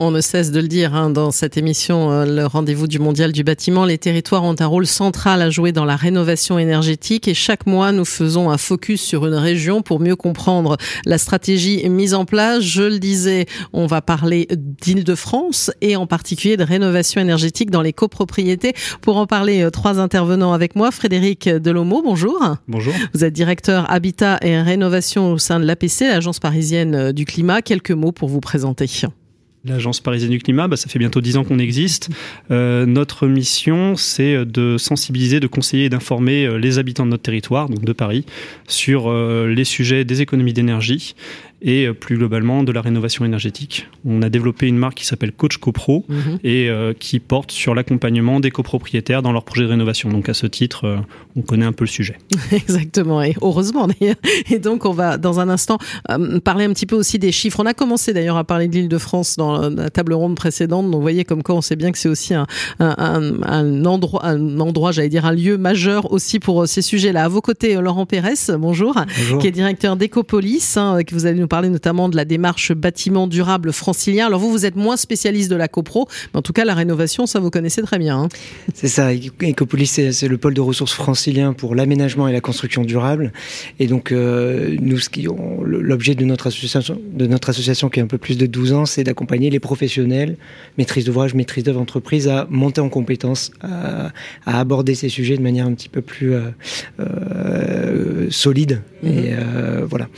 On ne cesse de le dire hein, dans cette émission, euh, le rendez-vous du mondial du bâtiment. Les territoires ont un rôle central à jouer dans la rénovation énergétique et chaque mois nous faisons un focus sur une région pour mieux comprendre la stratégie mise en place. Je le disais, on va parler d'Île-de-France et en particulier de rénovation énergétique dans les copropriétés. Pour en parler, euh, trois intervenants avec moi. Frédéric Delomo, bonjour. Bonjour. Vous êtes directeur habitat et rénovation au sein de l'APC, l'agence parisienne euh, du climat. Quelques mots pour vous présenter. L'Agence parisienne du climat, bah, ça fait bientôt dix ans qu'on existe. Euh, notre mission, c'est de sensibiliser, de conseiller et d'informer euh, les habitants de notre territoire, donc de Paris, sur euh, les sujets des économies d'énergie et euh, plus globalement de la rénovation énergétique. On a développé une marque qui s'appelle Coach CoPro mhm. et euh, qui porte sur l'accompagnement des copropriétaires dans leurs projets de rénovation. Donc à ce titre, euh, on connaît un peu le sujet. Exactement, et heureusement d'ailleurs. Et donc on va dans un instant parler un petit peu aussi des chiffres. On a commencé d'ailleurs à parler de l'île de France dans la table ronde précédente. Donc vous voyez comme quoi on sait bien que c'est aussi un, un, un, endroit, un endroit, j'allais dire un lieu majeur aussi pour ces sujets-là. À vos côtés, Laurent Pérez, bonjour, bonjour. qui est directeur d'Ecopolis, hein, que vous allez nous parler notamment de la démarche bâtiment durable francilien. Alors vous, vous êtes moins spécialiste de la copro, mais en tout cas la rénovation, ça vous connaissez très bien. Hein. C'est ça, Ecopolis, c'est le pôle de ressources francilien pour l'aménagement et la construction durable. Et donc euh, nous, l'objet de notre association, de notre association qui a un peu plus de 12 ans, c'est d'accompagner les professionnels, maîtrise d'ouvrage, maîtrise d'œuvre, entreprise, à monter en compétences, à, aborder ces sujets de manière un petit peu plus euh, euh, solide. Et mm-hmm. voilà.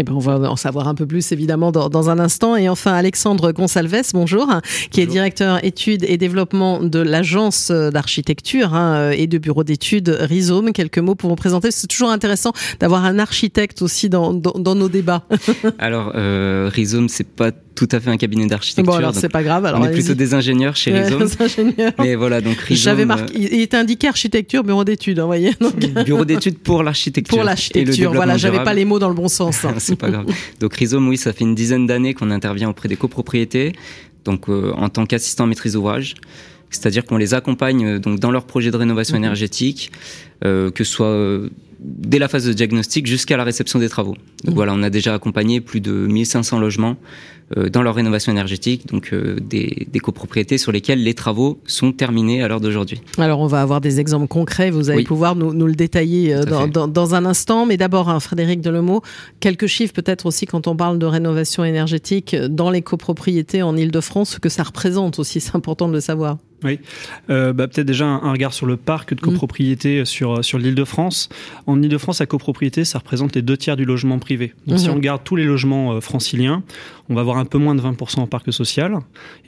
Eh ben, on va en savoir un peu plus évidemment dans, dans un instant. Et enfin, Alexandre Gonsalves, bonjour, qui est directeur études et développement de l'agence d'architecture hein, et de bureau d'études Rhizome. Quelques mots pour vous présenter. C'est toujours intéressant d'avoir un architecte aussi dans, dans, dans nos débats. Alors, euh, Rhizome, c'est pas tout à fait un cabinet d'architecture. Bon, alors c'est pas grave. Alors on est plutôt des ingénieurs chez Rhizome. des ingénieurs. Mais voilà, donc Rhizome. J'avais marqué, euh, il était indiqué architecture, bureau d'études, hein, vous voyez. Donc... Bureau d'études pour l'architecture. Pour l'architecture, voilà, j'avais pas les mots dans le bon sens. Hein. c'est pas grave. Donc Rhizome, oui, ça fait une dizaine d'années qu'on intervient auprès des copropriétés, donc euh, en tant qu'assistant maîtrise ouvrage. C'est-à-dire qu'on les accompagne euh, donc dans leur projet de rénovation mhm. énergétique, euh, que ce soit euh, dès la phase de diagnostic jusqu'à la réception des travaux. Donc mhm. voilà, on a déjà accompagné plus de 1500 logements euh, dans leur rénovation énergétique, donc euh, des, des, copropriétés sur lesquelles les travaux sont terminés à l'heure d'aujourd'hui. Alors on va avoir des exemples concrets, vous allez pouvoir nous, nous, le détailler euh, dans, dans, dans, un instant, mais d'abord hein, Frédéric Delemot, quelques chiffres peut-être aussi quand on parle de rénovation énergétique dans les copropriétés en Ile-de-France, ce que ça représente aussi, c'est important de le savoir. Oui, euh, bah, peut-être déjà un, regard sur le parc de copropriété mmh. sur, sur l'île de France. En île de France, la copropriété, ça représente les deux tiers du logement privé. Donc si mmh. on regarde tous les logements franciliens, on va avoir un peu moins de 20% en parc social.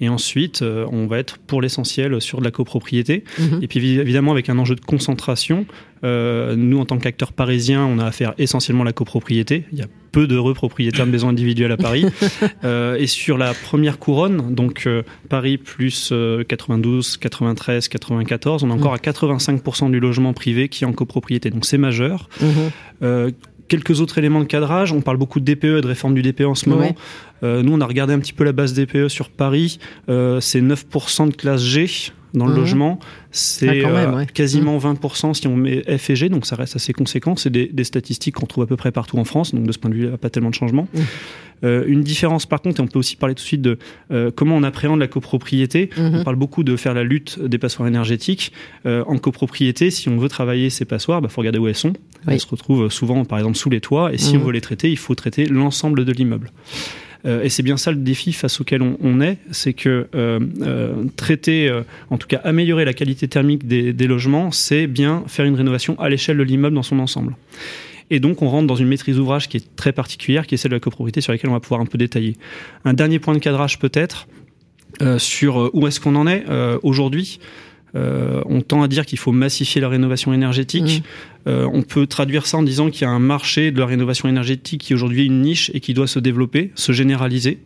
Et ensuite, euh, on va être pour l'essentiel sur de la copropriété. Mhm. Et puis évidemment, avec un enjeu de concentration, euh, nous, en tant qu'acteurs parisiens, on a affaire essentiellement à la copropriété. Il y a peu d'heureux propriétaires de maisons individuelles à Paris. euh, et sur la première couronne, donc euh, Paris plus 92, 93, 94, on est encore à 85% du logement privé qui est en copropriété. Donc c'est majeur. Mhm quelques autres éléments de cadrage. On parle beaucoup de DPE et de réforme du DPE en ce moment. Euh, nous, on a regardé un petit peu la base DPE sur Paris. Euh, c'est 9% de classe G dans le mhm. logement. C'est ah, euh, quasiment 20% mhm. si on met F et G, donc ça reste assez conséquent. C'est des, des, statistiques qu'on trouve à peu près partout en France, donc de ce point de vue, il n'y a pas tellement de changement. Mhm. Euh, une différence par contre, et on peut aussi parler tout de suite de euh, comment on appréhende la copropriété. On parle beaucoup de faire la lutte des passoires énergétiques. Euh, en copropriété, si on veut travailler ces passoires, il bah, faut regarder où elles sont. Elles se retrouvent souvent, par exemple, sous les toits, et si on veut les traiter, il faut traiter l'ensemble de l'immeuble. Euh, et c'est bien ça le défi face auquel on, est, c'est que euh, euh, traiter, en tout cas améliorer la qualité thermique des, logements, c'est bien faire une rénovation à l'échelle de l'immeuble dans son ensemble. Et donc, on rentre dans une maîtrise d'ouvrage qui est très particulière, qui est celle de la copropriété, sur laquelle on va pouvoir un peu détailler. Un dernier point de cadrage peut-être sur où est-ce qu'on en est aujourd'hui. On tend à dire qu'il faut massifier la rénovation énergétique. Mmh. on peut traduire ça en disant qu'il y a un marché de la rénovation énergétique qui aujourd'hui est une niche et qui doit se développer, se généraliser.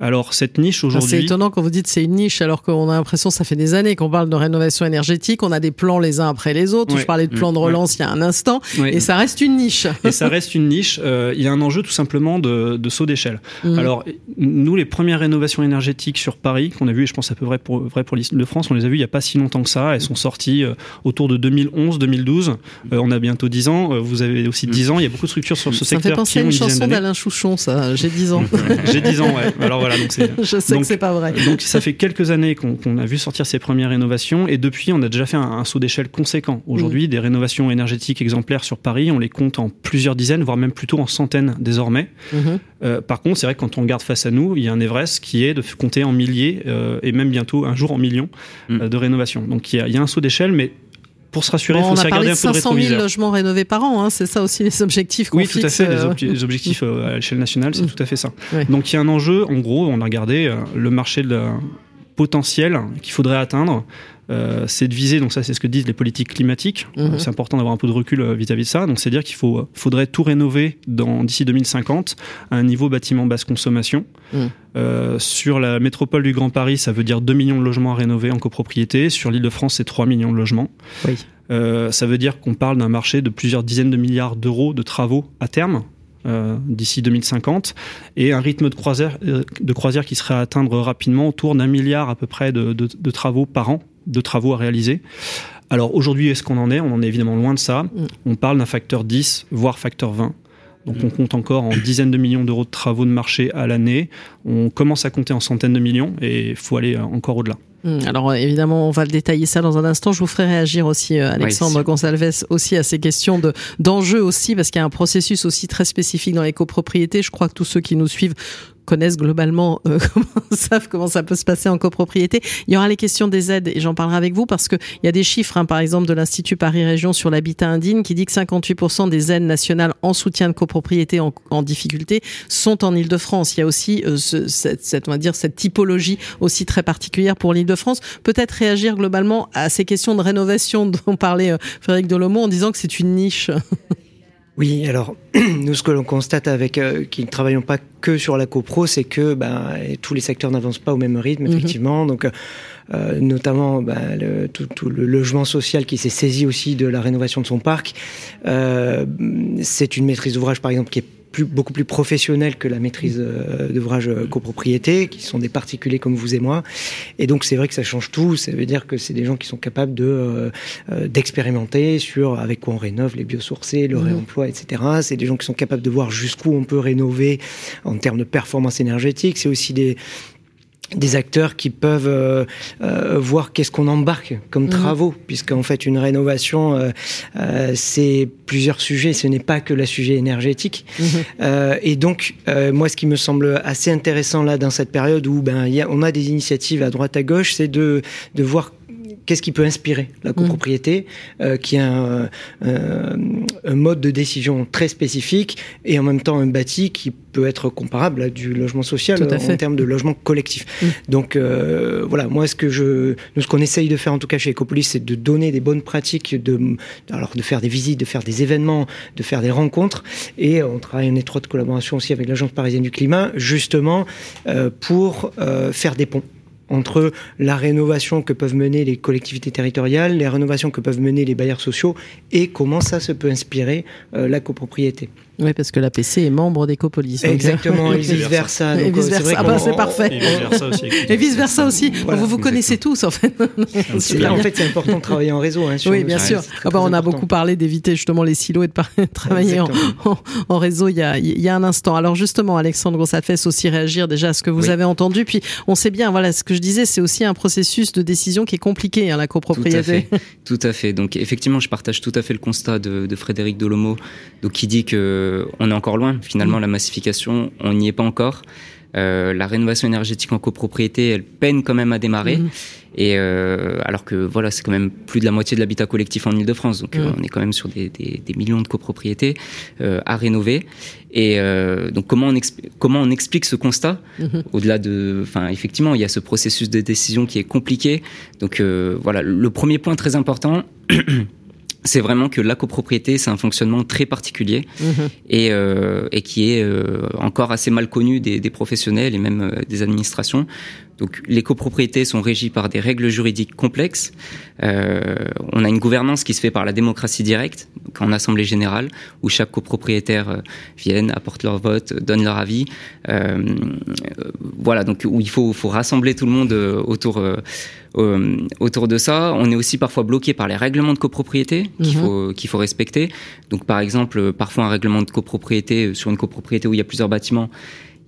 Alors cette niche aujourd'hui. C'est étonnant quand vous dites c'est une niche alors qu'on a l'impression ça fait des années qu'on parle de rénovation énergétique, on a des plans les uns après les autres. Je parlais de plan de relance il y a un instant et ça reste une niche. Et ça reste une niche. Euh, il y a un enjeu tout simplement de, de saut d'échelle. Mhm. Alors nous les premières rénovations énergétiques sur Paris qu'on a vu, et je pense à peu vrai pour vrai pour l'île de France, on les a vues il y a pas si longtemps que ça. Elles sont sorties euh, autour de 2011-2012. Euh, on a bientôt 10 ans. Vous avez aussi 10 ans. Il y a beaucoup de structures sur ce secteur. Ça fait penser à une chanson d'Alain Chouchon, ça. J'ai 10 ans. J'ai 10 ans. Ouais. Alors je sais que c'est pas vrai. Donc ça fait quelques années qu'on a vu sortir ces premières rénovations et depuis on a déjà fait un, saut d'échelle conséquent. Aujourd'hui, mm. des rénovations énergétiques exemplaires sur Paris, on les compte en plusieurs dizaines, voire même plutôt en centaines désormais. Mm-hmm. Euh, par contre, c'est vrai que quand on regarde face à nous, il y a un Everest qui est de compter en milliers euh, et même bientôt un jour en millions mm. euh, de rénovations. Donc il y, a, un saut d'échelle, mais pour se rassurer, il faut se regarder un peu de 500 000 logements rénovés par an, hein, c'est ça aussi les objectifs qu'on Oui, tout à fait, les, euh, objectifs euh, à l'échelle nationale, c'est mm. tout à fait ça. Donc il y a un enjeu, en gros, on a regardé euh, le marché de potentiel qu'il faudrait atteindre. C'est de viser, donc ça c'est ce que disent les politiques climatiques, mm-hmm. c'est important d'avoir un peu de recul vis-à-vis de ça, donc c'est dire qu'il faut, faudrait tout rénover d'ici 2050 à un niveau bâtiment basse consommation. Mm. sur la métropole du Grand Paris, ça veut dire 2 millions de logements à rénover en copropriété. Sur l'île de France, c'est 3 millions de logements. Oui. Euh, ça veut dire qu'on parle d'un marché de plusieurs dizaines de milliards d'euros de travaux à terme. Euh, d'ici 2050 et un rythme de croisière, euh, de croisière qui serait à atteindre rapidement autour d'un milliard à peu près de, de, travaux par an, de travaux à réaliser. Alors aujourd'hui, est-ce qu'on en est? On en est évidemment loin de ça. Mm. On parle d'un facteur 10, voire facteur 20. Donc on compte encore en dizaines de millions d'euros de travaux de marché à l'année. On commence à compter en centaines de millions et il faut aller encore au-delà. Hmm, alors évidemment, on va le détailler ça dans un instant. Je vous ferai réagir aussi, euh, Alexandre Gonsalves, aussi à ces questions de d'enjeux aussi, parce qu'il y a un processus aussi très spécifique dans les copropriétés. Je crois que tous ceux qui nous suivent connaissent globalement, euh, comment, savent comment ça peut se passer en copropriété. Il y aura les questions des aides et j'en parlerai avec vous parce qu'il y a des chiffres, hein, par exemple, de l'Institut Paris Région sur l'habitat indigne qui dit que 58% des aides nationales en soutien de copropriété en, difficulté sont en Ile-de-France. Il y a aussi euh, ce, cette, cette, on va dire, cette typologie aussi très particulière pour l'Île-de-France. Peut-être réagir globalement à ces questions de rénovation dont parlait euh, Frédéric Delomo en disant que c'est une niche. Oui, alors nous ce que l'on constate avec euh, qui ne travaillons pas que sur la copro, c'est que ben, tous les secteurs n'avancent pas au même rythme, mhm. effectivement. Donc euh, notamment ben, le, tout, tout, le logement social qui s'est saisi aussi de la rénovation de son parc. Euh, c'est une maîtrise d'ouvrage par exemple qui est beaucoup plus professionnels que la maîtrise euh, d'ouvrage euh, copropriété, qui sont des particuliers comme vous et moi. Et donc c'est vrai que ça change tout. Ça veut dire que c'est des gens qui sont capables de euh, d'expérimenter sur avec quoi on rénove les biosourcés, le mmh. réemploi, etc. C'est des gens qui sont capables de voir jusqu'où on peut rénover en termes de performance énergétique. C'est aussi des des acteurs qui peuvent euh, euh, voir qu'est-ce qu'on embarque comme mhm. travaux, puisqu'en fait une rénovation, euh, c'est plusieurs sujets, ce n'est pas que le sujet énergétique. Mhm. et donc, moi, ce qui me semble assez intéressant là dans cette période où ben, y a, on a des initiatives à droite à gauche, c'est de, de voir qu'est-ce qui peut inspirer la copropriété, euh, qui a un, un, mode de décision très spécifique et en même temps un bâti qui peut être comparable à du logement social en termes de logement collectif. Mm. Donc euh, voilà, moi ce que je, nous ce qu'on essaye de faire en tout cas chez Ecopolis, c'est de donner des bonnes pratiques, de, alors de faire des visites, de faire des événements, de faire des rencontres et on travaille en étroite collaboration aussi avec l'agence parisienne du climat, justement euh, pour euh, faire des ponts entre la rénovation que peuvent mener les collectivités territoriales, les rénovations que peuvent mener les bailleurs sociaux et comment ça se peut inspirer euh, la copropriété. Oui, parce que l'APC est membre d'Ecopolis. Exactement, et vice-versa. Et vice-versa. Ah bah, c'est parfait. Et vice-versa aussi. vous vous connaissez tous, en fait. Là, en fait, c'est important de travailler en réseau. Hein, oui, bien sûr. Ah bah, on a beaucoup parlé d'éviter justement les silos et de travailler en, en, réseau il y, a, il y a un instant. Alors justement, Alexandre, ça fait aussi réagir déjà à ce que vous avez entendu. Puis on sait bien, voilà, ce que je disais, c'est aussi un processus de décision qui est compliqué, hein, la copropriété. Tout à, fait. tout à fait. Donc effectivement, je partage tout à fait le constat de, de Frédéric Delomo, donc qui dit que euh, on est encore loin. Finalement, mm. la massification, on n'y est pas encore. Euh, la rénovation énergétique en copropriété, elle peine quand même à démarrer. Mm. Et euh, alors que voilà, c'est quand même plus de la moitié de l'habitat collectif en Ile-de-France, donc mm. on est quand même sur des, millions de copropriétés à rénover. Et donc comment on, comment on explique ce constat mm-hmm. au-delà de, enfin effectivement, il y a ce processus de décision qui est compliqué. Donc voilà, le premier point très important. c'est vraiment que la copropriété, c'est un fonctionnement très particulier Mhm. et, euh, et qui est euh, encore assez mal connu des, des professionnels et même euh, des administrations. Donc les copropriétés sont régies par des règles juridiques complexes. Euh, on a une gouvernance qui se fait par la démocratie directe, donc en assemblée générale, où chaque copropriétaire euh, vienne, apporte leur vote, donne leur avis. Euh, euh, voilà, donc où il faut, faut rassembler tout le monde euh, autour. euh, euh, autour de ça, on est aussi parfois bloqué par les règlements de copropriété qu'il Mhm. faut qu'il faut respecter. Donc par exemple, euh, parfois un règlement de copropriété euh, sur une copropriété où il y a plusieurs bâtiments,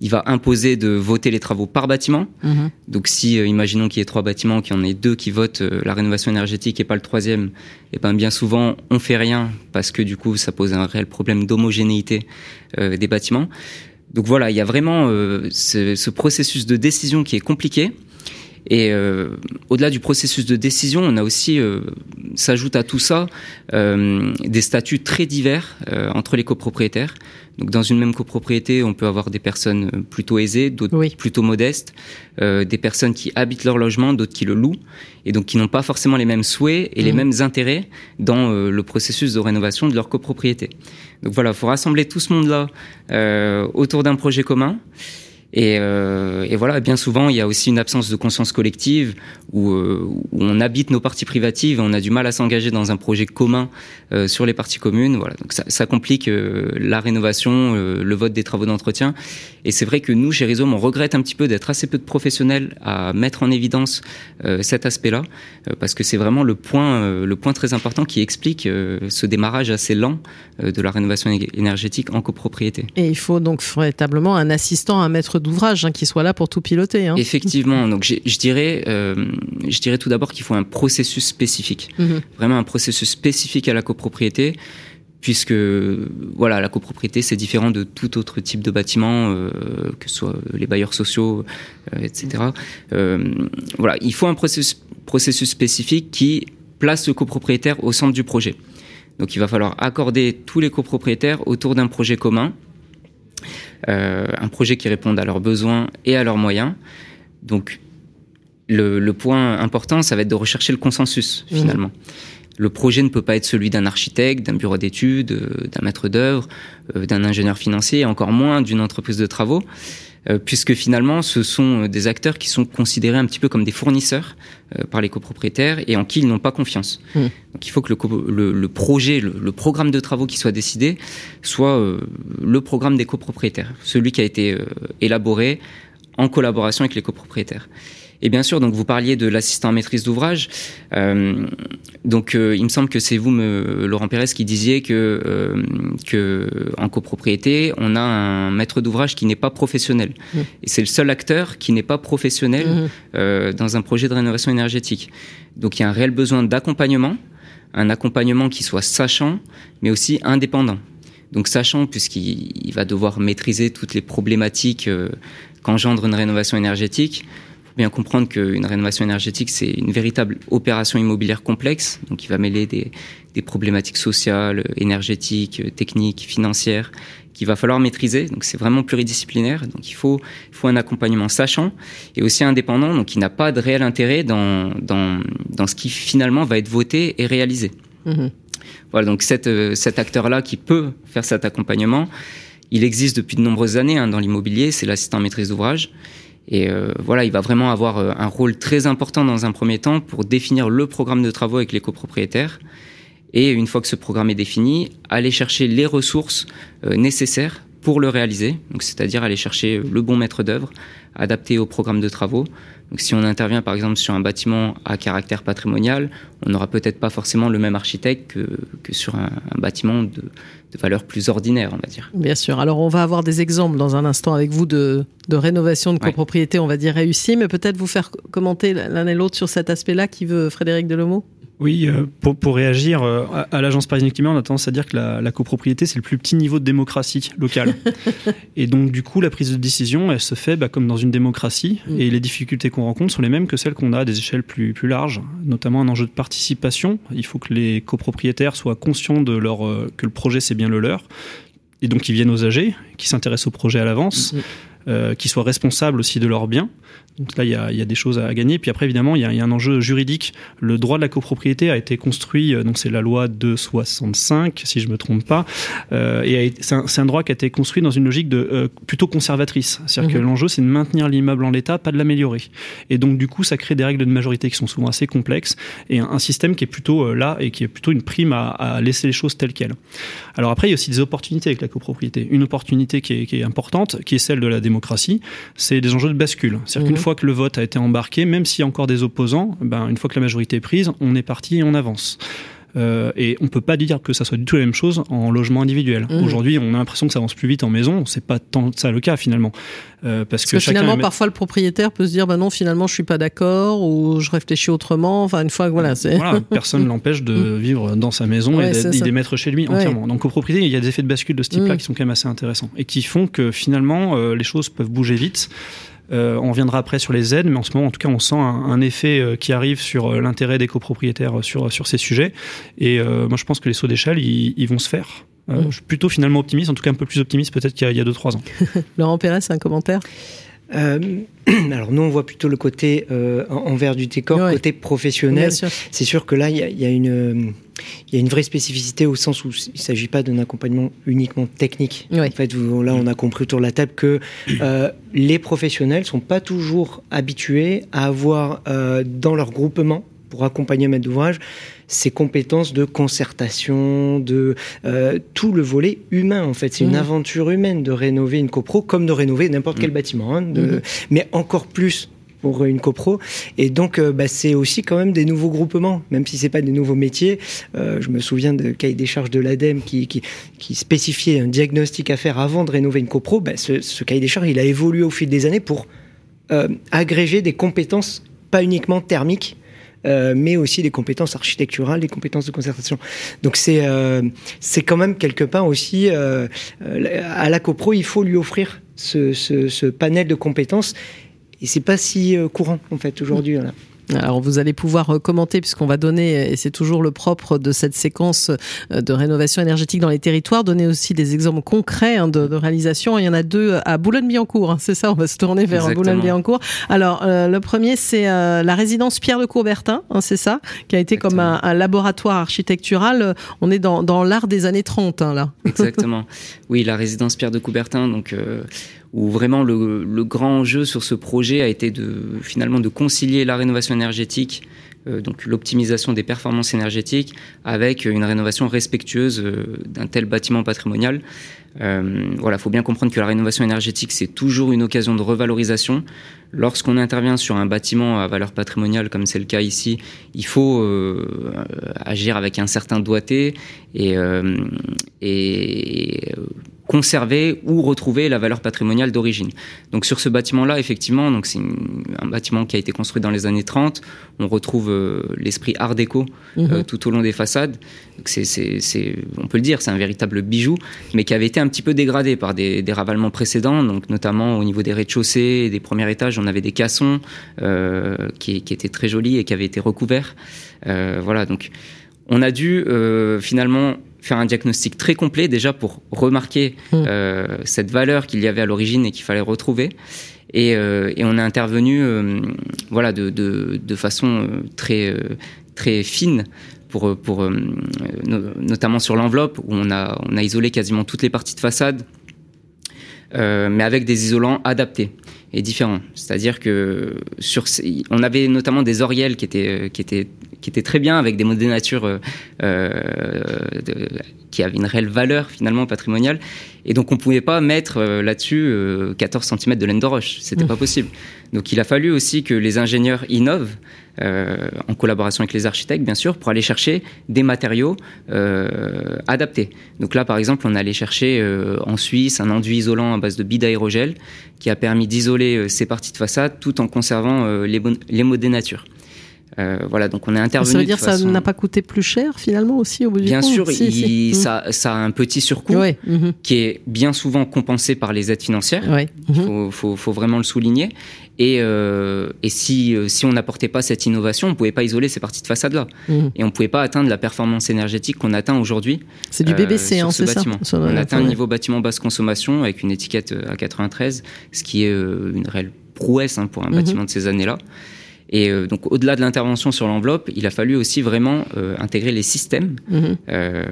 il va imposer de voter les travaux par bâtiment. Mhm. Donc si, euh, imaginons qu'il y ait trois bâtiments, qu'il y en ait deux qui votent euh, la rénovation énergétique et pas le troisième, et ben bien souvent on fait rien parce que du coup ça pose un réel problème d'homogénéité euh, des bâtiments. Donc voilà, il y a vraiment ce, ce processus de décision qui est compliqué. Et euh, au-delà du processus de décision, on a aussi, euh, s'ajoute à tout ça, euh, des statuts très divers euh, entre les copropriétaires. Donc dans une même copropriété, on peut avoir des personnes euh, plutôt aisées, d'autres Oui. plutôt modestes, euh, des personnes qui habitent leur logement, d'autres qui le louent, et donc qui n'ont pas forcément les mêmes souhaits et les Mhm. mêmes intérêts dans le processus de rénovation de leur copropriété. Donc voilà, il faut rassembler tout ce monde-là euh, autour d'un projet commun. Et, euh, et voilà, bien souvent, il y a aussi une absence de conscience collective où, euh, où on habite nos parties privatives et on a du mal à s'engager dans un projet commun euh, sur les parties communes. Voilà, donc ça, ça complique euh, la rénovation, euh, le vote des travaux d'entretien. Et c'est vrai que nous, chez Rhizome, on regrette un petit peu d'être assez peu de professionnels à mettre en évidence euh, cet aspect-là, parce que c'est vraiment le point, le point très important qui explique ce démarrage assez lent de la rénovation éner- énergétique en copropriété. Et il faut donc véritablement un assistant, un maître d'ouvrage hein, qui soit là pour tout piloter. Hein. Effectivement, donc je dirais, euh, je dirais tout d'abord qu'il faut un processus spécifique, Mhm. vraiment un processus spécifique à la copropriété, puisque voilà, la copropriété c'est différent de tout autre type de bâtiment, euh, que ce soit les bailleurs sociaux, euh, etc. Euh, voilà, il faut un processus, processus spécifique qui place le copropriétaire au centre du projet. Donc il va falloir accorder tous les copropriétaires autour d'un projet commun, un projet qui réponde à leurs besoins et à leurs moyens. Donc le, le point important, ça va être de rechercher le consensus Mhm. finalement. Le projet ne peut pas être celui d'un architecte, d'un bureau d'études, euh, d'un maître d'œuvre, euh, d'un ingénieur financier, et encore moins d'une entreprise de travaux, euh, puisque finalement, ce sont euh, des acteurs qui sont considérés un petit peu comme des fournisseurs euh, par les copropriétaires et en qui ils n'ont pas confiance. Mhm. Donc il faut que le, le- le projet, le, le programme de travaux qui soit décidé, soit euh, le programme des copropriétaires, celui qui a été euh, élaboré en collaboration avec les copropriétaires. Et bien sûr, donc vous parliez de l'assistant à maîtrise d'ouvrage. Euh, donc, euh, il me semble que c'est vous, me, Laurent Pérez, qui disiez que, euh, que en copropriété, on a un maître d'ouvrage qui n'est pas professionnel. Mmh. Et c'est le seul acteur qui n'est pas professionnel Mhm. euh, dans un projet de rénovation énergétique. Donc, il y a un réel besoin d'accompagnement, un accompagnement qui soit sachant, mais aussi indépendant. Donc, sachant puisqu'il il va devoir maîtriser toutes les problématiques euh, qu'engendre une rénovation énergétique bien comprendre qu'une rénovation énergétique, c'est une véritable opération immobilière complexe, donc qui va mêler des, des problématiques sociales, énergétiques, techniques, financières, qu'il va falloir maîtriser. Donc c'est vraiment pluridisciplinaire. Donc il faut, il faut un accompagnement sachant et aussi indépendant, donc qui n'a pas de réel intérêt dans, dans, dans ce qui finalement va être voté et réalisé. Mhm. Voilà, donc cet, euh, cet acteur-là qui peut faire cet accompagnement, il existe depuis de nombreuses années hein, dans l'immobilier, c'est l'assistant maîtrise d'ouvrage. Et euh, voilà, il va vraiment avoir euh, un rôle très important dans un premier temps pour définir le programme de travaux avec les copropriétaires. Et une fois que ce programme est défini, aller chercher les ressources euh, nécessaires pour le réaliser. Donc, c'est-à-dire aller chercher le bon maître d'œuvre adapté au programme de travaux. Donc, si on intervient par exemple sur un bâtiment à caractère patrimonial, on n'aura peut-être pas forcément le même architecte que, que sur un, un bâtiment de, de valeur plus ordinaire, on va dire. Bien sûr. Alors, on va avoir des exemples dans un instant avec vous de, de rénovation de Ouais. copropriété, on va dire réussie, mais peut-être vous faire commenter l'un et l'autre sur cet aspect-là qui veut Frédéric Delomo Oui, euh, pour, pour réagir, euh, à, à l'agence parisienne climat, on a tendance à dire que la, la copropriété, c'est le plus petit niveau de démocratie locale. et donc, du coup, la prise de décision, elle se fait bah, comme dans une démocratie. Mm. Et les difficultés qu'on rencontre sont les mêmes que celles qu'on a à des échelles plus, plus larges, notamment un enjeu de participation. Il faut que les copropriétaires soient conscients de leur, euh, que le projet, c'est bien le leur. Et donc, ils viennent aux AG, qui s'intéressent au projet à l'avance. Mm. qui soient responsables aussi de leurs biens. Donc là, il y, a, il y a, des choses à gagner. Puis après, évidemment, il y, a, il y, a, un enjeu juridique. Le droit de la copropriété a été construit, donc c'est la loi de 65, si je me trompe pas, euh, et c'est un, un, droit qui a été construit dans une logique de euh, plutôt conservatrice. C'est-à-dire mmh. que l'enjeu, c'est de maintenir l'immeuble en l'état, pas de l'améliorer. Et donc, du coup, ça crée des règles de majorité qui sont souvent assez complexes et un, un système qui est plutôt euh, là et qui est plutôt une prime à, à, laisser les choses telles quelles. Alors après, il y a aussi des opportunités avec la copropriété. Une opportunité qui est, qui est importante, qui est celle de la démocratie, c'est des enjeux de bascule. C'est-à-dire mmh. qu'une fois que le vote a été embarqué, même s'il y a encore des opposants, ben, une fois que la majorité est prise, on est parti et on avance. Euh, et on peut pas dire que ça soit du tout la même chose en logement individuel. Mmh. Aujourd'hui, on a l'impression que ça avance plus vite en maison. C'est pas tant ça le cas finalement, euh, parce, parce, que, que finalement, met... parfois le propriétaire peut se dire, bah non, finalement, je suis pas d'accord ou je réfléchis autrement. Enfin, une fois que voilà, c'est voilà, personne l'empêche de mmh. vivre dans sa maison ouais, et d'y mettre chez lui entièrement. Ouais. Donc, aux propriétés, il y a des effets de bascule de ce type-là mmh. qui sont quand même assez intéressants et qui font que finalement, euh, les choses peuvent bouger vite. Euh, on reviendra après sur les aides, mais en ce moment, en tout cas, on sent un, un effet euh, qui arrive sur euh, l'intérêt des copropriétaires sur, sur ces sujets. Et euh, moi, je pense que les sauts d'échelle, ils, ils, vont se faire. Euh, mmh. Je suis plutôt finalement optimiste, en tout cas un peu plus optimiste peut-être qu'il y a 2-3 ans. Laurent Pérez, un commentaire? alors nous, on voit plutôt le côté euh, envers du décor, ouais. côté professionnel. C'est sûr que là, il y a, y a, une il y a une vraie spécificité au sens où il ne s'agit pas d'un accompagnement uniquement technique. Oui. En fait, vous, là, on a compris autour de la table que euh, les professionnels sont pas toujours habitués à avoir euh, dans leur groupement pour accompagner un maître d'ouvrage ces compétences de concertation, de euh, tout le volet humain en fait. C'est mmh. une aventure humaine de rénover une copro comme de rénover n'importe mmh. quel bâtiment, hein, de, mmh. mais encore plus pour une copro. Et donc, euh, bah, c'est aussi quand même des nouveaux groupements, même si c'est pas des nouveaux métiers. Euh, je me souviens de cahier des charges de l'ADEME qui, qui, qui, spécifiait un diagnostic à faire avant de rénover une copro. Bah, ce, ce, cahier des charges, il a évolué au fil des années pour euh, agréger des compétences pas uniquement thermiques, euh, mais aussi des compétences architecturales, des compétences de concertation. Donc c'est euh, c'est quand même quelque part aussi euh, à la copro, il faut lui offrir ce, ce, ce panel de compétences et c'est pas si euh, courant en fait aujourd'hui. Voilà. Alors vous allez pouvoir euh, commenter puisqu'on va donner, et c'est toujours le propre de cette séquence euh, de rénovation énergétique dans les territoires, donner aussi des exemples concrets hein, de, de, réalisation. Il y en a deux à Boulogne-Billancourt, hein, c'est ça, on va se tourner vers Boulogne-Billancourt. Alors euh, le premier c'est euh, la résidence Pierre de Coubertin, hein, c'est ça, qui a été Exactement. comme un, un, laboratoire architectural. On est dans, dans l'art des années 30 hein, là. Exactement. Oui, la résidence Pierre de Coubertin, donc euh, où vraiment le, le, grand enjeu sur ce projet a été de finalement de concilier la rénovation énergétique, euh, donc l'optimisation des performances énergétiques, avec une rénovation respectueuse euh, d'un tel bâtiment patrimonial. Euh, voilà, faut bien comprendre que la rénovation énergétique c'est toujours une occasion de revalorisation. Lorsqu'on intervient sur un bâtiment à valeur patrimoniale, comme c'est le cas ici, il faut euh, agir avec un certain doigté et, euh, et conserver ou retrouver la valeur patrimoniale d'origine. Donc sur ce bâtiment-là, effectivement, donc c'est un bâtiment qui a été construit dans les années 30. On retrouve euh, l'esprit art déco mmh. euh, tout au long des façades. C'est, on peut le dire, c'est un véritable bijou, mais qui avait été un petit peu dégradé par des, des ravalements précédents, donc notamment au niveau des rez-de-chaussée et des premiers étages, on avait des cassons euh, qui, qui, étaient très jolis et qui avaient été recouverts. Euh, voilà, donc on a dû euh, finalement faire un diagnostic très complet déjà pour remarquer mmh. euh, cette valeur qu'il y avait à l'origine et qu'il fallait retrouver. Et, euh, et, on a intervenu euh, voilà, de, de, de, façon euh, très, euh, très fine pour, pour notamment sur l'enveloppe où on a, on a isolé quasiment toutes les parties de façade, mais avec des isolants adaptés et différents. C'est-à-dire que sur on avait notamment des oriels qui étaient, qui étaient qui était très bien avec des modes de nature euh, de, qui avaient une réelle valeur finalement patrimoniale. Et donc on pouvait pas mettre euh, là-dessus euh, 14 cm de laine de roche, c'était mmh. pas possible. Donc il a fallu aussi que les ingénieurs innovent euh, en collaboration avec les architectes bien sûr pour aller chercher des matériaux euh, adaptés. Donc là par exemple on allait chercher euh, en Suisse un enduit isolant à base de bide aérogel qui a permis d'isoler ces parties de façade tout en conservant les, les modes de nature. Euh, voilà, donc on est intervenu. Ça veut dire que ça n'a pas coûté plus cher finalement aussi au bout du Bien compte sûr, Si, il- si. Ça, ça a un petit surcoût Ouais, mhm. qui est bien souvent compensé par les aides financières. Ouais, Il mhm. faut, faut, faut vraiment le souligner. Et, euh, et si, euh, si on n'apportait pas cette innovation, on ne pouvait pas isoler ces parties de façade-là. Mhm. Et on ne pouvait pas atteindre la performance énergétique qu'on atteint aujourd'hui. C'est du euh, BBC, sur hein, ce ça bâtiment. Sur le- On atteint un ouais. niveau bâtiment basse consommation avec une étiquette euh, à 93, ce qui est euh, une réelle prouesse hein, pour un bâtiment de ces années-là. Et euh, donc, au-delà de l'intervention sur l'enveloppe, il a fallu aussi vraiment euh, intégrer les systèmes. Mhm. Euh,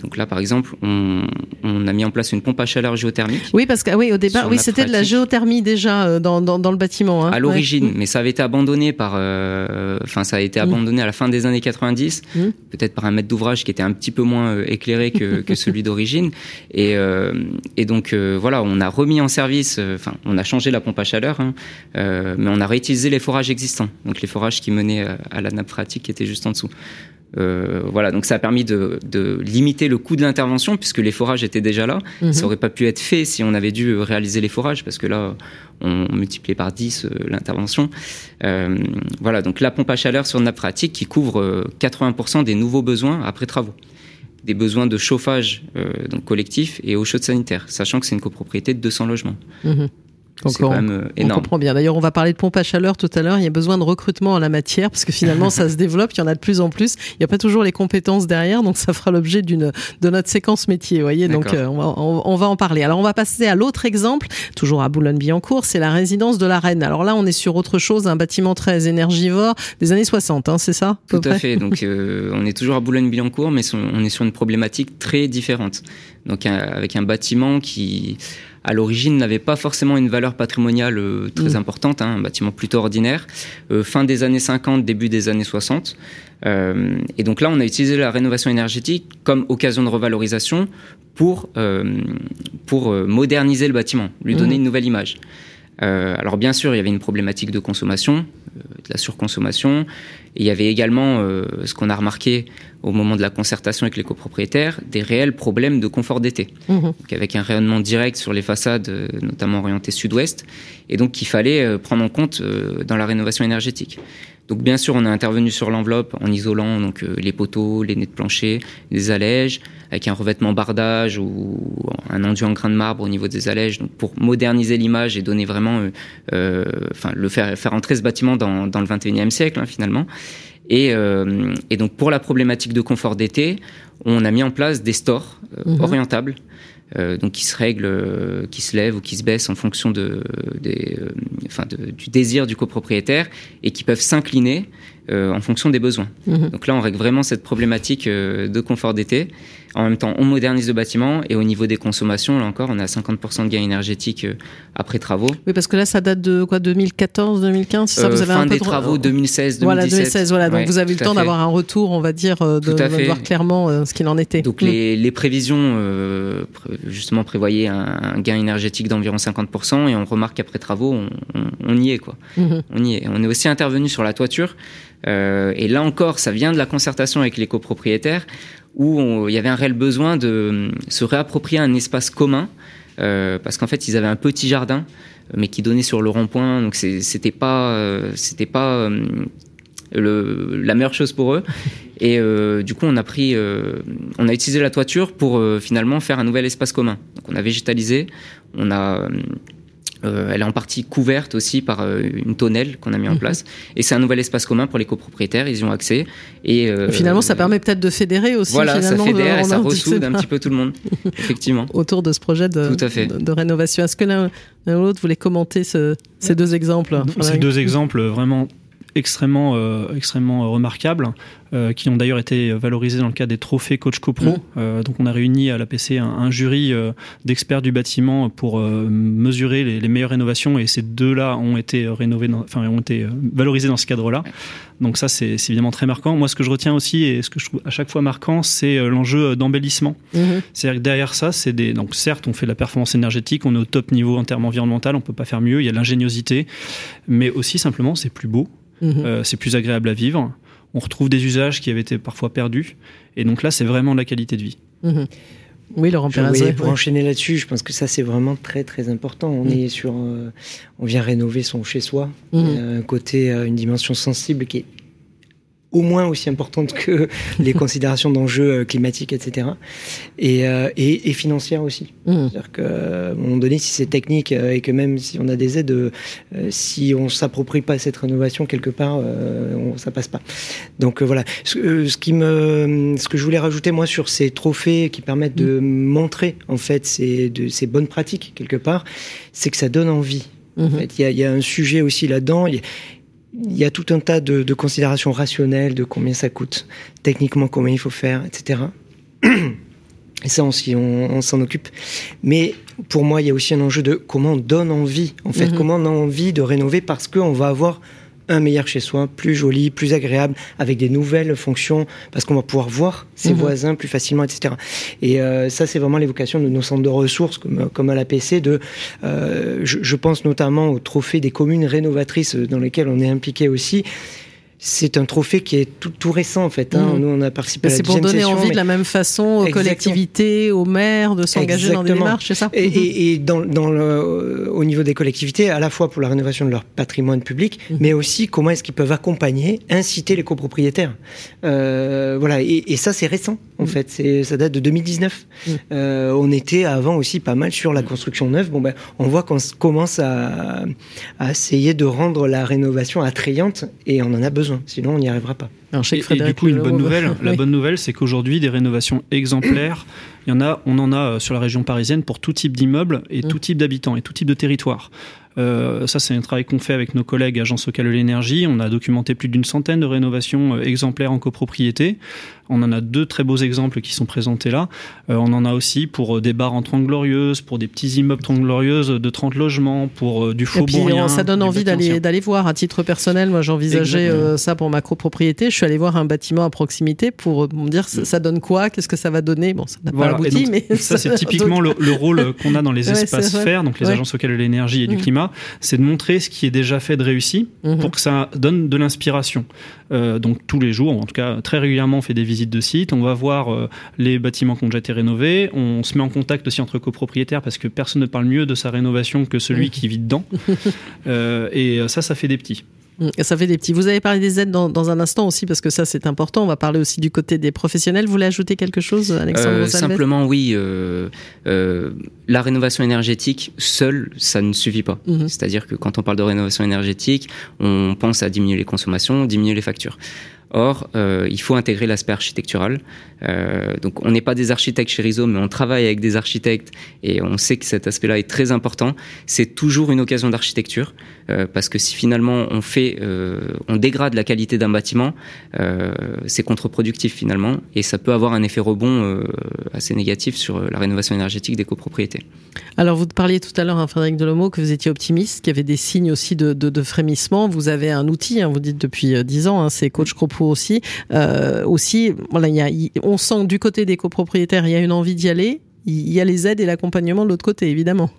donc là, par exemple, on, on a mis en place une pompe à chaleur géothermique. Oui, parce que ah oui, au départ, oui, c'était de la géothermie déjà euh, dans, dans, dans le bâtiment. hein. à l'origine, Ouais. mais ça avait été abandonné par, euh, enfin ça a été Mm. abandonné à la fin des années 90, Mm. peut-être par un maître d'ouvrage qui était un petit peu moins euh, éclairé que, que celui d'origine, et, euh, et donc euh, voilà, on a remis en service, enfin on a changé la pompe à chaleur, hein, euh, mais on a réutilisé les forages existants, donc les forages qui menaient à, à la nappe phréatique qui était juste en dessous. Euh, voilà, donc ça a permis de, de limiter le coût de l'intervention puisque les forages étaient déjà là. Mhm. Ça aurait pas pu être fait si on avait dû réaliser les forages parce que là, on multipliait par 10 euh, l'intervention. Euh, voilà, donc la pompe à chaleur sur nappe phréatique qui couvre euh, 80% des nouveaux besoins après travaux. Des besoins de chauffage euh, donc collectif et eau chaude sanitaire, sachant que c'est une copropriété de 200 logements. Mhm. Donc, quand on- même euh, On comprend bien. D'ailleurs, on va parler de pompe à chaleur tout à l'heure. Il y a besoin de recrutement en la matière parce que finalement, ça se développe. Il y en a de plus en plus. Il n'y a pas toujours les compétences derrière, donc ça fera l'objet d'une de notre séquence métier. Vous voyez, donc euh, on, va, on, on va en parler. Alors, on va passer à l'autre exemple, toujours à Boulogne-Billancourt. C'est la résidence de la Reine. Alors là, on est sur autre chose, un bâtiment très énergivore des années 60, hein, c'est ça Tout à fait. Donc, euh, on est toujours à Boulogne-Billancourt, mais on est sur une problématique très différente. Donc, avec un bâtiment qui, à l'origine, n'avait pas forcément une valeur patrimoniale euh, très Mm. importante, hein, un bâtiment plutôt ordinaire. Euh, fin des années 50, début des années 60. Euh, et donc là, on a utilisé la rénovation énergétique comme occasion de revalorisation pour, pour moderniser le bâtiment, lui donner Mhm. une nouvelle image. Alors bien sûr, il y avait une problématique de consommation, de la surconsommation, et il y avait également ce qu'on a remarqué au moment de la concertation avec les copropriétaires, des réels problèmes de confort d'été, Mhm. donc avec un rayonnement direct sur les façades, euh, notamment orientées sud-ouest, et donc qu'il fallait euh, prendre en compte euh, dans la rénovation énergétique. Donc bien sûr, on a intervenu sur l'enveloppe en isolant donc les poteaux, les nez de plancher, les allèges, avec un revêtement bardage ou un enduit en grain de marbre au niveau des allèges, donc pour moderniser l'image et donner vraiment, euh, euh, enfin le faire faire entrer ce bâtiment dans, dans le 21e siècle hein, finalement. Et, euh, et donc pour la problématique de confort d'été, on a mis en place des stores euh, Mhm. orientables. euh, donc qui se règlent, euh, qui se lèvent ou qui se baissent en fonction de, des, euh, enfin de- du désir du copropriétaire et qui peuvent s'incliner euh, en fonction des besoins. Mhm. Donc là, on règle vraiment cette problématique euh, de confort d'été. En même temps, on modernise le bâtiment et au niveau des consommations, là encore, on a 50% de gain énergétique euh, après travaux. Oui, parce que là, ça date de quoi 2014, 2015 c'est ça Vous avez fin un peu des de- travaux 2016, 2017. Voilà, 2016, voilà. Donc Ouais, vous avez eu le temps d'avoir un retour, on va dire, de, voir clairement ce qu'il en était. Donc Mm. les, les prévisions, pré- justement, prévoyaient un, un gain énergétique d'environ 50% et on remarque qu'après travaux, on, on- on y est, quoi. Mhm. On y est. On est aussi intervenu sur la toiture. Euh, et là encore, ça vient de la concertation avec les copropriétaires où il y avait un réel besoin de euh, se réapproprier un espace commun euh, parce qu'en fait, ils avaient un petit jardin mais qui donnait sur le rond-point. Donc c'était pas, c'était pas la meilleure chose pour eux. Et du coup, on a pris, on a utilisé la toiture pour finalement faire un nouvel espace commun. Donc on a végétalisé, on a euh, elle est en partie couverte aussi par euh, une tonnelle qu'on a mis en Mhm. place. Et c'est un nouvel espace commun pour les copropriétaires, ils y ont accès. Et euh, Finalement, ça permet peut-être de fédérer aussi. Voilà, ça fédère et ça un petit ressoude peu un petit peu tout le monde, effectivement. autour de ce projet de, Tout à fait. de, de rénovation. Est-ce que l'un ou l'autre voulait commenter ce- ces deux exemples Ces deux exemples vraiment extrêmement, euh, extrêmement remarquables, euh, qui ont d'ailleurs été valorisés dans le cadre des trophées Coach CoPro. Mmh. Euh, donc on a réuni à l'APC un, un jury euh, d'experts du bâtiment pour euh, mesurer les, les meilleures rénovations et ces deux-là ont été rénovés, dans- enfin ont été euh, valorisés dans ce cadre-là. Donc ça c'est évidemment très marquant. Moi ce que je retiens aussi et ce que je trouve à chaque fois marquant, c'est euh, l'enjeu d'embellissement. Mhm. C'est-à-dire que derrière ça, c'est des. Donc, certes, on fait de la performance énergétique, on est au top niveau en termes environnemental, on peut pas faire mieux, il y a de l'ingéniosité, mais aussi simplement, c'est plus beau, Mhm. euh, c'est plus agréable à vivre, on retrouve des usages qui avaient été parfois perdus, et donc là, c'est vraiment de la qualité de vie. Mhm. Oui, Laurent Perrazet. pour ouais. enchaîner là-dessus, je pense que ça c'est vraiment très très important. On Mm. est sur, euh, on vient rénover son chez soi, Mhm. Il y a un côté, euh, une dimension sensible qui est au moins aussi importantes que les considérations d'enjeux climatiques, etc. Et, et, et financières aussi. Mmh. C'est-à-dire qu'à un moment donné, si c'est technique et que même si on a des aides, si on s'approprie pas cette rénovation quelque part, on, ça passe pas. Donc voilà. Ce, ce, qui me, ce que je voulais rajouter moi sur ces trophées qui permettent de mmh. montrer en fait ces, de, ces bonnes pratiques quelque part, c'est que ça donne envie. En mhm. fait, il y, a, un sujet aussi là-dedans. Il y, a tout un tas de, considérations rationnelles de combien ça coûte, techniquement combien il faut faire, etc. Et ça aussi, on, s'en occupe. Mais pour moi, il y a aussi un enjeu de comment on donne envie, en fait, mhm. comment on a envie de rénover parce qu'on va avoir un meilleur chez soi, plus joli, plus agréable, avec des nouvelles fonctions, parce qu'on va pouvoir voir ses mhm. voisins plus facilement, etc. Et euh, ça, c'est vraiment l'évocation de nos centres de ressources, comme, comme à l'APC, de, euh, je, je, pense notamment au trophée des communes rénovatrices dans lesquelles on est impliqué aussi c'est un trophée qui est tout, tout récent en fait. Hein. Mmh. Nous, on a participé à la C'est pour donner envie de la même façon aux collectivités, aux maires de s'engager dans des démarches, c'est ça? Et, et, et dans, dans le, au niveau des collectivités, à la fois pour la rénovation de leur patrimoine public, mmh. mais aussi comment est-ce qu'ils peuvent accompagner, inciter les copropriétaires. Euh, voilà, et, et ça c'est récent en mmh. fait. C'est ça date de 2019. Euh, on était avant aussi pas mal sur la construction neuve. Bon ben, on voit qu'on commence à, à essayer de rendre la rénovation attrayante et on en a besoin sinon on n'y arrivera pas. et, du coup, une bonne nouvelle, la bonne nouvelle, c'est qu'aujourd'hui, des rénovations exemplaires, il y en a, on en a euh, sur la région parisienne pour tout type d'immeubles et tout type d'habitants et tout type de territoire. Euh, ça, c'est un travail qu'on fait avec nos collègues Agence locale de l'énergie. On a documenté plus d'une centaine de rénovations euh, exemplaires en copropriété. On en a deux très beaux exemples qui sont présentés là. Euh, on en a aussi pour des bars en glorieuses, pour des petits immeubles glorieuses de 30 logements, pour du faubourien. ça donne envie d'aller d'aller voir. À titre personnel, moi j'envisageais ça pour ma copropriété. Je suis allé voir un bâtiment à proximité pour me dire ça, donne quoi, qu'est-ce que ça va donner? Bon, ça n'a pas abouti, mais ça c'est typiquement le, rôle qu'on a dans les espaces verts, donc les agences locales de l'énergie et du mmh. climat c'est de montrer ce qui est déjà fait de réussi mhm. pour que ça donne de l'inspiration. Euh, donc tous les jours, en tout cas très régulièrement, on fait des visites de sites, on va voir euh, les bâtiments qui ont déjà été rénovés, on se met en contact aussi entre copropriétaires parce que personne ne parle mieux de sa rénovation que celui qui vit dedans. Euh, et ça, ça fait des petits. Mm, ça fait des petits. Vous avez parlé des aides dans, dans un instant aussi, parce que ça c'est important. On va parler aussi du côté des professionnels. Vous voulez ajouter quelque chose, Alexandre euh, Simplement, oui. Euh, euh, la rénovation énergétique seule, ça ne suffit pas. Mhm. C'est-à-dire que quand on parle de rénovation énergétique, on pense à diminuer les consommations, diminuer les factures. Or, euh, il faut intégrer l'aspect architectural. Euh, donc, on n'est pas des architectes chez Rizzo, mais on travaille avec des architectes et on sait que cet aspect-là est très important. C'est toujours une occasion d'architecture euh, parce que si finalement on fait, euh, on dégrade la qualité d'un bâtiment, euh, c'est contre-productif finalement et ça peut avoir un effet rebond assez négatif sur la rénovation énergétique des copropriétés. Alors, vous parliez tout à l'heure, hein, Frédéric Delomo, que vous étiez optimiste, qu'il y avait des signes aussi de, frémissement. Vous avez un outil, hein, vous dites depuis dix ans, hein, c'est Coach Cropo aussi. Aussi, on sent que du côté des copropriétaires, il y a une envie d'y aller. Il y a les aides et l'accompagnement de l'autre côté, évidemment.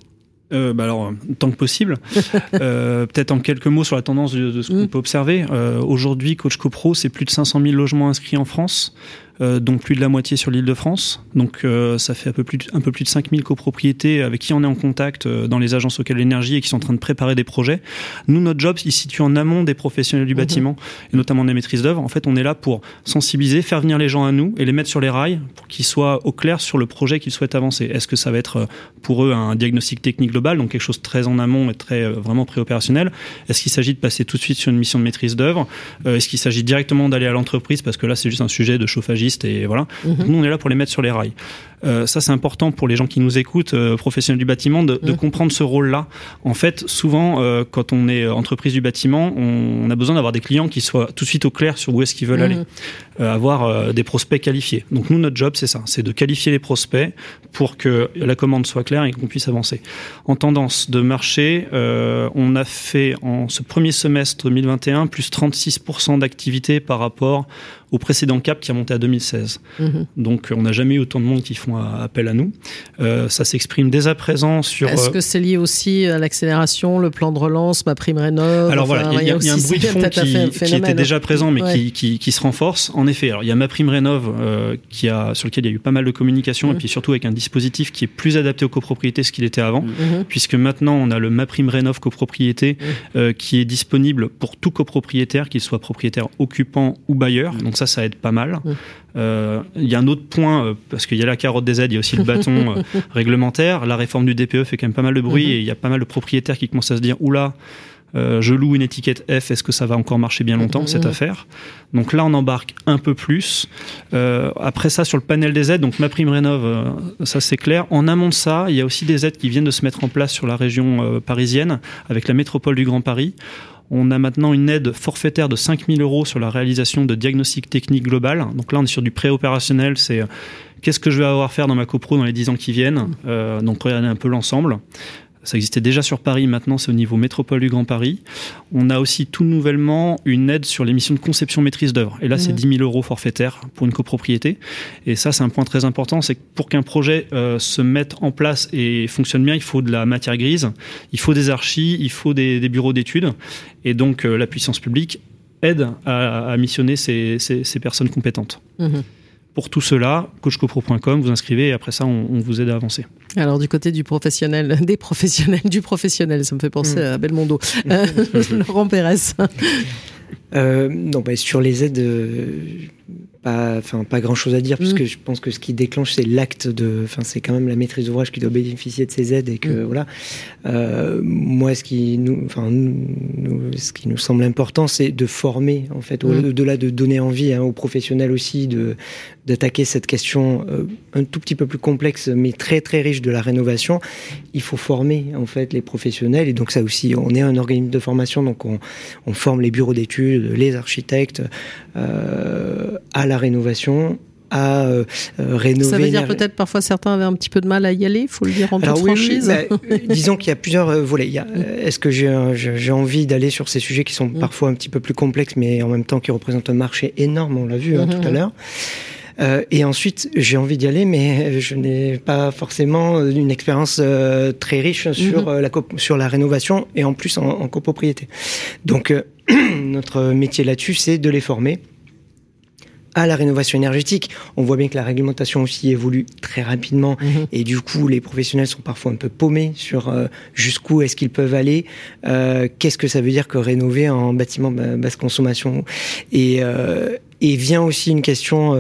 Euh, bah alors, tant que possible. euh, Peut-être en quelques mots sur la tendance de, de ce qu'on mm. peut observer. Euh, Aujourd'hui, Coach CoPro, c'est plus de 500 000 logements inscrits en France. Euh, donc plus de la moitié sur l'île de France. Donc euh, ça fait un peu, plus de, un peu plus de 5000 copropriétés avec qui on est en contact euh, dans les agences auxquelles l'énergie et qui sont en train de préparer des projets. Nous, notre job, il se situe en amont des professionnels du mhm. bâtiment, et notamment des maîtrises d'œuvre. En fait, on est là pour sensibiliser, faire venir les gens à nous et les mettre sur les rails pour qu'ils soient au clair sur le projet qu'ils souhaitent avancer. Est-ce que ça va être pour eux un diagnostic technique global, donc quelque chose de très en amont et très vraiment préopérationnel? Est-ce qu'il s'agit de passer tout de suite sur une mission de maîtrise d'œuvre? Est-ce qu'il s'agit directement d'aller à l'entreprise? Parce que là, c'est juste un sujet de chauffage et voilà. Mhm. Nous, on est là pour les mettre sur les rails. Euh, ça, c'est important pour les gens qui nous écoutent, euh, professionnels du bâtiment, de, de mhm. comprendre ce rôle-là. En fait, souvent, euh, quand on est entreprise du bâtiment, on, a besoin d'avoir des clients qui soient tout de suite au clair sur où est-ce qu'ils veulent aller, mhm. euh, avoir des prospects qualifiés. Donc nous, notre job, c'est ça, c'est de qualifier les prospects pour que la commande soit claire et qu'on puisse avancer. En tendance de marché, on a fait en ce premier semestre 2021 plus 36% d'activité par rapport au précédent cap qui a monté à 2016. Mhm. Donc on n'a jamais eu autant de monde qui font appel à nous. Euh, ça s'exprime dès à présent sur. Est-ce que c'est lié aussi à l'accélération, le plan de relance, ma prime rénov Alors voilà, il y, a, un bruit de fond qui, était déjà présent mais qui, qui, se renforce. En effet, alors il y a ma prime rénov qui a, sur lequel il y a eu pas mal de communication et mhm. puis surtout avec un dispositif qui est plus adapté aux copropriétés ce qu'il était avant, mhm. puisque maintenant on a le ma prime rénov copropriété qui est disponible pour tout copropriétaire, qu'il soit propriétaire occupant ou bailleur. Donc ça, ça aide pas mal. Euh, il y a un autre point, euh, parce qu'il y a la carotte des aides, il y a aussi le bâton euh, réglementaire. La réforme du DPE fait quand même pas mal de bruit et il y a pas mal de propriétaires qui commencent à se dire, oula, euh, je loue une étiquette F, est-ce que ça va encore marcher bien longtemps, cette affaire? Donc là, on embarque un peu plus. Euh, après ça, sur le panel des aides, donc ma prime rénov, euh, ça c'est clair. En amont de ça, il y a aussi des aides qui viennent de se mettre en place sur la région parisienne, avec la métropole du Grand Paris. On a maintenant une aide forfaitaire de 5000 euros sur la réalisation de diagnostics techniques global. Donc là, on est sur du pré-opérationnel. C'est qu'est-ce que je vais avoir à faire dans ma copro dans les 10 ans qui viennent? donc regardez un peu l'ensemble. Ça existait déjà sur Paris, maintenant c'est au niveau métropole du Grand Paris. On a aussi tout nouvellement une aide sur l'émission de conception maîtrise d'œuvre. Et là, c'est 10 mmh. 000 euros forfaitaire pour une copropriété. Et ça, c'est un point très important, c'est que pour qu'un projet euh, se mette en place et fonctionne bien, il faut de la matière grise, il faut des archives, il faut des, bureaux d'études. Et donc, euh, la puissance publique aide à, missionner ces, personnes compétentes. Mmh. Pour tout cela, coachcopro.com, vous inscrivez et après ça, on, vous aide à avancer. Alors du côté du professionnel, des professionnels, du professionnel, ça me fait penser mm. à Belmondo. Euh, Laurent Pérez. Euh, non, bah, sur les aides, euh, pas, enfin, pas grand chose à dire, puisque mm. je pense que ce qui déclenche, c'est l'acte de, enfin, c'est quand même la maîtrise d'ouvrage qui doit bénéficier de ces aides et que, mm. voilà. Euh, moi, ce qui nous, enfin, nous, ce qui nous semble important, c'est de former, en fait, mm. au-delà de donner envie hein, aux professionnels aussi de, d'attaquer cette question euh, un tout petit peu plus complexe, mais très, très riche de la rénovation. Il faut former, en fait, les professionnels. Et donc, ça aussi, on est un organisme de formation, donc on, on forme les bureaux d'études, les architectes, euh, à la rénovation à euh, euh, rénover. Ça veut dire peut-être parfois certains avaient un petit peu de mal à y aller, il faut le dire en toute franchise. Bah, disons qu'il y a plusieurs volets. Est-ce que j'ai envie d'aller sur ces sujets qui sont mm. parfois un petit peu plus complexes, mais en même temps qui représentent un marché énorme, on l'a vu hein, mm-hmm. tout à l'heure euh, et ensuite, j'ai envie d'y aller, mais je n'ai pas forcément une expérience euh, très riche sur, mm-hmm. la sur la rénovation et en plus en, en copropriété. Donc, notre métier là-dessus, c'est de les former à la rénovation énergétique. On voit bien que la réglementation aussi évolue très rapidement mhm. et du coup les professionnels sont parfois un peu paumés sur euh, jusqu'où est-ce qu'ils peuvent aller, euh, qu'est-ce que ça veut dire que rénover en bâtiment basse consommation? Et, euh, et vient aussi une question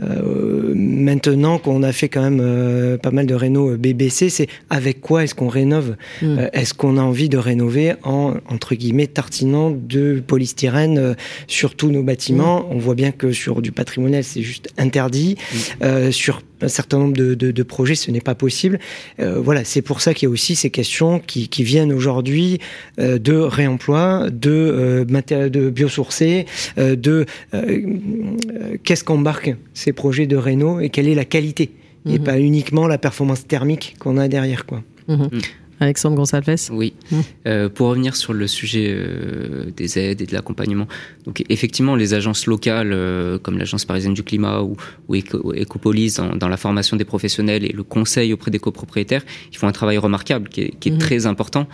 euh, maintenant qu'on a fait quand même euh, pas mal de réno BBC, c'est avec quoi est-ce qu'on rénove? Mm. euh, Est-ce qu'on a envie de rénover en entre guillemets tartinant de polystyrène sur tous nos bâtiments? Mm. On voit bien que sur du patrimonial, c'est juste interdit. Mm. sur un certain nombre de, de, de projets, ce n'est pas possible. Euh, voilà, c'est pour ça qu'il y a aussi ces questions qui, qui viennent aujourd'hui euh, de réemploi, de, euh, de biosourcés, euh, de euh, qu'est-ce qu'embarquent ces projets de réno et quelle est la qualité, et mhm. pas uniquement la performance thermique qu'on a derrière. quoi. Mhm. Alexandre Gonçalves Oui. Mmh. Euh, pour revenir sur le sujet euh, des aides et de l'accompagnement, donc effectivement, les agences locales, euh, comme l'Agence parisienne du climat ou, ou Ecopolis, dans, la formation des professionnels et le conseil auprès des copropriétaires, ils font un travail remarquable qui est, qui est mmh. très important,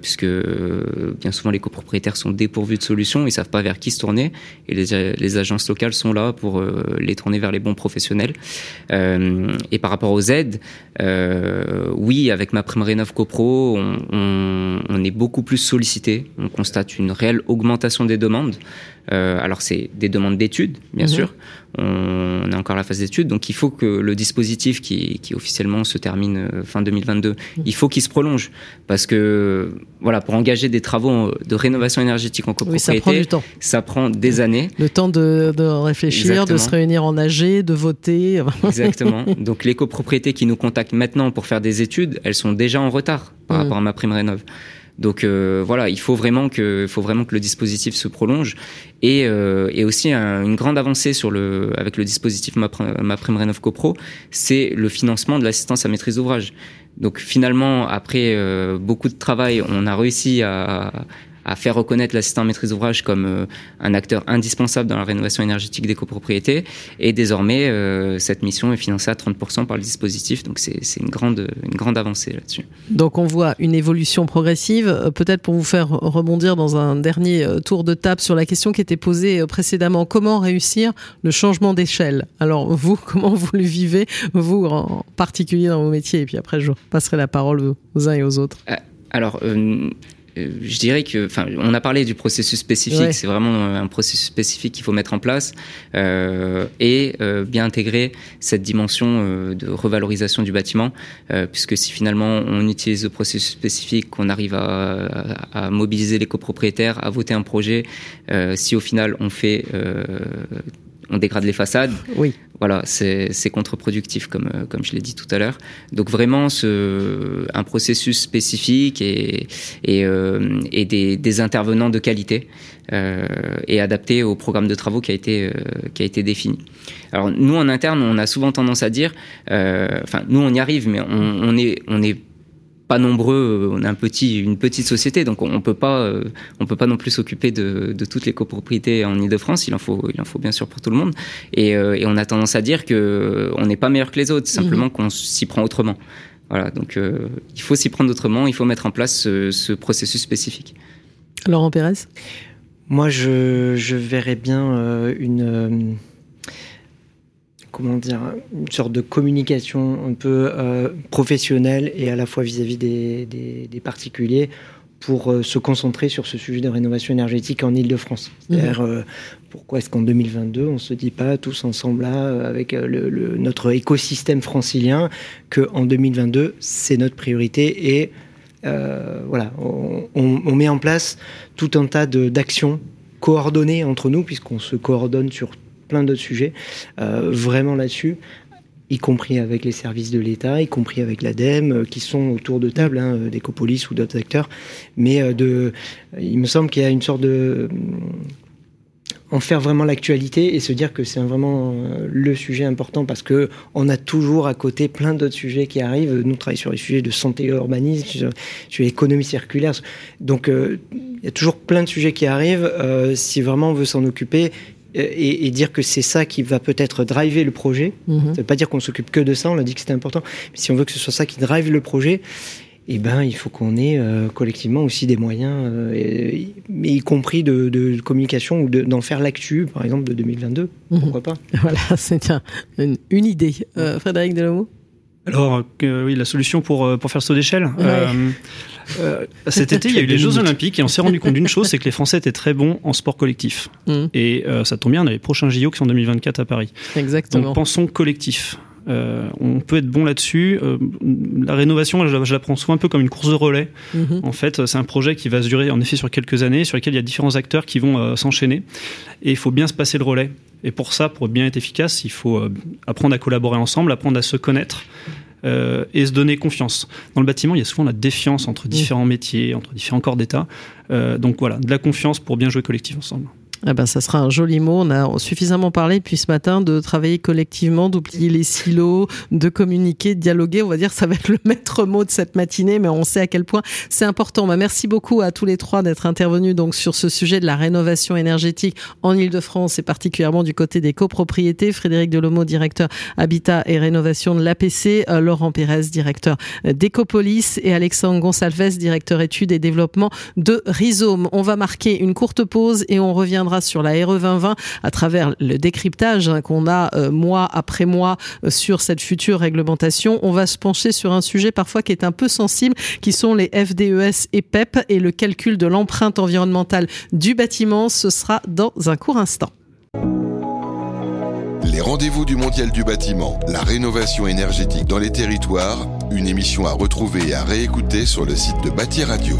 puisque bien souvent les copropriétaires sont dépourvus de solutions, ils savent pas vers qui se tourner, et les, les agences locales sont là pour les tourner vers les bons professionnels. et par rapport aux aides, oui, avec ma prime Rénov CoPro, on, est beaucoup plus sollicité. On constate une réelle augmentation des demandes. Euh, alors c'est des demandes d'études, bien mhm. sûr. On, est encore la phase d'études, donc il faut que le dispositif qui, officiellement se termine euh, fin 2022, mhm. il faut qu'il se prolonge parce que voilà, pour engager des travaux de rénovation énergétique en copropriété, ça prend du temps. Ça prend des années. Le temps de, réfléchir, de se réunir en AG, de voter. Exactement. Donc les copropriétés qui nous contactent maintenant pour faire des études, elles sont déjà en retard par mhm. rapport à ma prime rénov. Donc euh, voilà, il faut vraiment que, faut vraiment que le dispositif se prolonge et, euh, et aussi une grande avancée sur le, avec le dispositif Ma, Ma Prime Rénov CoPro, c'est le financement de l'assistance à maîtrise d'ouvrage. Donc finalement, après euh, beaucoup de travail, on a réussi à, à faire reconnaître l'assistant maîtrise d'ouvrage comme euh, un acteur indispensable dans la rénovation énergétique des copropriétés. Et désormais, euh, cette mission est financée à 30% par le dispositif. Donc c'est une grande, une grande avancée là-dessus. Donc on voit une évolution progressive. Euh, peut-être pour vous faire rebondir dans un dernier tour de table sur la question qui était posée précédemment, comment réussir le changement d'échelle? Alors vous, comment vous le vivez, vous en particulier dans vos métiers Et puis après, je passerai la parole aux uns et aux autres. Alors, euh, je dirais que, enfin, on a parlé du processus spécifique. C'est vraiment un processus spécifique qu'il faut mettre en place euh, et euh, bien intégrer cette dimension euh, de revalorisation du bâtiment, euh, puisque si finalement on utilise le processus spécifique, qu'on arrive à, à, à, mobiliser les copropriétaires, à voter un projet, euh, si au final on fait on dégrade les façades. Oui. Voilà, c'est contre-productif comme euh, comme je l'ai dit tout à l'heure. Donc vraiment ce un processus spécifique et et, euh, et des, des, intervenants de qualité euh, et adapté au programme de travaux qui a été euh, qui a été défini. Alors nous en interne, on a souvent tendance à dire, enfin nous on y arrive, mais on, on est on est pas nombreux, on est un petit, une petite société, donc on peut pas, euh, on peut pas non plus s'occuper de, de, toutes les copropriétés en Ile-de-France. Il en faut, il en faut bien sûr pour tout le monde. Et, euh, et on a tendance à dire que on n'est pas meilleur que les autres, simplement mmh. qu'on s'y prend autrement. Voilà, donc euh, il faut s'y prendre autrement, il faut mettre en place ce, ce processus spécifique. Laurent Pérez? Moi, je, je verrais bien euh, une comment dire, une sorte de communication un peu euh, professionnelle et à la fois vis-à-vis -vis des, des, des, particuliers pour euh, se concentrer sur ce sujet de rénovation énergétique en Ile-de-France. C'est-à-dire, mmh. euh, pourquoi est-ce qu'en 2022, on ne se dit pas tous ensemble là, avec le, le, notre écosystème francilien, qu'en 2022, c'est notre priorité et voilà, on, on, on, met en place tout un tas d'actions coordonnées entre nous, puisqu'on se coordonne sur plein d'autres sujets, euh, vraiment là-dessus y compris avec les services de l'État, y compris avec l'ADEME, euh, qui sont autour de table, hein, d'Ecopolis ou d'autres acteurs. Mais euh, de, il me semble qu'il y a une sorte de en faire vraiment l'actualité et se dire que c'est vraiment euh, le sujet important parce que on a toujours à côté plein d'autres sujets qui arrivent. Nous on travaille sur les sujets de santé et sur, l'économie circulaire. Donc euh, il y a toujours plein de sujets qui arrivent. Euh, si vraiment on veut s'en occuper, et, et, dire que c'est ça qui va peut-être driver le projet. Mm -hmm. Ça ne veut pas dire qu'on s'occupe que de ça, on a dit que c'était important. Mais si on veut que ce soit ça qui drive le projet, eh ben, il faut qu'on ait euh, collectivement aussi des moyens, euh, et, mais y compris de, de communication ou d'en faire l'actu, par exemple, de 2022. Mm -hmm. Pourquoi pas? Voilà, c'est une, une, idée. Euh, Frédéric Delomo alors euh, oui, la solution pour pour faire saut d'échelle. Ouais. Euh, euh, cet été, il y a eu les Jeux Olympiques et on s'est rendu compte d'une chose, c'est que les Français étaient très bons en sport collectif. Mm. Et ça tombe bien, on a les prochains JO qui sont en 2024 à Paris. Exactement. Donc pensons collectif. Euh, on peut être bon là-dessus. Euh, la rénovation, je, je, la prends souvent un peu comme une course de relais. Mm -hmm. En fait, c'est un projet qui va se durer en effet sur quelques années, sur lequel il y a différents acteurs qui vont euh, s'enchaîner. Et il faut bien se passer le relais. Et pour ça, pour bien être efficace, il faut apprendre à collaborer ensemble, apprendre à se connaître. Euh, et se donner confiance. Dans le bâtiment, il y a souvent la défiance entre différents mmh. métiers, entre différents corps d'État. Euh, donc voilà, de la confiance pour bien jouer collectif ensemble. Eh ben, ça sera un joli mot. On a suffisamment parlé depuis ce matin de travailler collectivement, d'oublier les silos, de communiquer, de dialoguer. On va dire ça va être le maître mot de cette matinée, mais on sait à quel point c'est important. Ben, merci beaucoup à tous les trois d'être intervenus donc sur ce sujet de la rénovation énergétique en Ile-de-France et particulièrement du côté des copropriétés. Frédéric Delomo, directeur Habitat et Rénovation de l'APC, euh, Laurent Pérez, directeur d'Ecopolis et Alexandre Gonsalves, directeur études et développement de Rhizome. On va marquer une courte pause et on reviendra sur la RE 2020 à travers le décryptage hein, qu'on a euh, mois après mois euh, sur cette future réglementation. On va se pencher sur un sujet parfois qui est un peu sensible, qui sont les FDES et PEP et le calcul de l'empreinte environnementale du bâtiment. Ce sera dans un court instant. Les rendez-vous du Mondial du bâtiment, la rénovation énergétique dans les territoires, une émission à retrouver et à réécouter sur le site de Bâti Radio.